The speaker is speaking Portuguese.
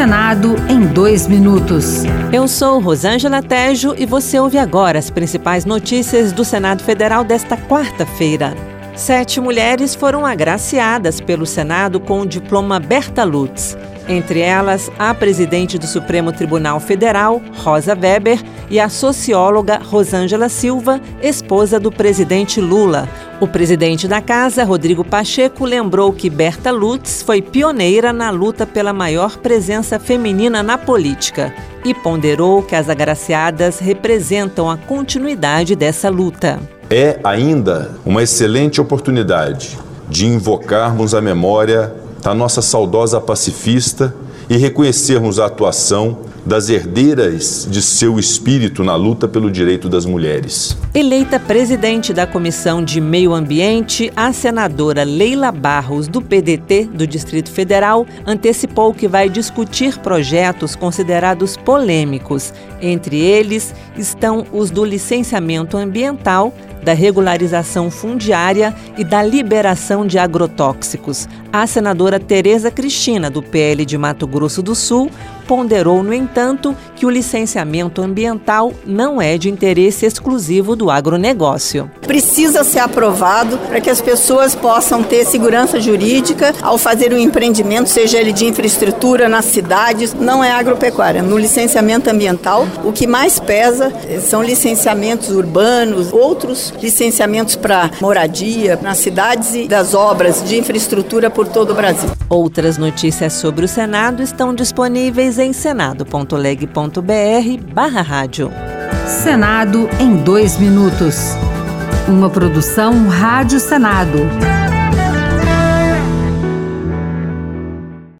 Senado em dois minutos. Eu sou Rosângela Tejo e você ouve agora as principais notícias do Senado Federal desta quarta-feira. Sete mulheres foram agraciadas pelo Senado com o diploma Berta Lutz. Entre elas, a presidente do Supremo Tribunal Federal, Rosa Weber, e a socióloga Rosângela Silva, esposa do presidente Lula. O presidente da casa, Rodrigo Pacheco, lembrou que Berta Lutz foi pioneira na luta pela maior presença feminina na política e ponderou que as agraciadas representam a continuidade dessa luta. É ainda uma excelente oportunidade de invocarmos a memória da nossa saudosa pacifista e reconhecermos a atuação das herdeiras de seu espírito na luta pelo direito das mulheres. Eleita presidente da Comissão de Meio Ambiente, a senadora Leila Barros, do PDT do Distrito Federal, antecipou que vai discutir projetos considerados polêmicos. Entre eles estão os do licenciamento ambiental, da regularização fundiária e da liberação de agrotóxicos. A senadora Tereza Cristina, do PL de Mato Grosso do Sul, ponderou, no entanto, que o licenciamento ambiental não é de interesse exclusivo do agronegócio. Precisa ser aprovado para que as pessoas possam ter segurança jurídica ao fazer um empreendimento, seja ele de infraestrutura nas cidades, não é agropecuária. No licenciamento ambiental, o que mais pesa são licenciamentos urbanos, outros licenciamentos para moradia, nas cidades e das obras de infraestrutura por todo o Brasil. Outras notícias sobre o Senado estão disponíveis em senado.leg.br barra rádio. Senado em dois minutos. Uma produção Rádio Senado.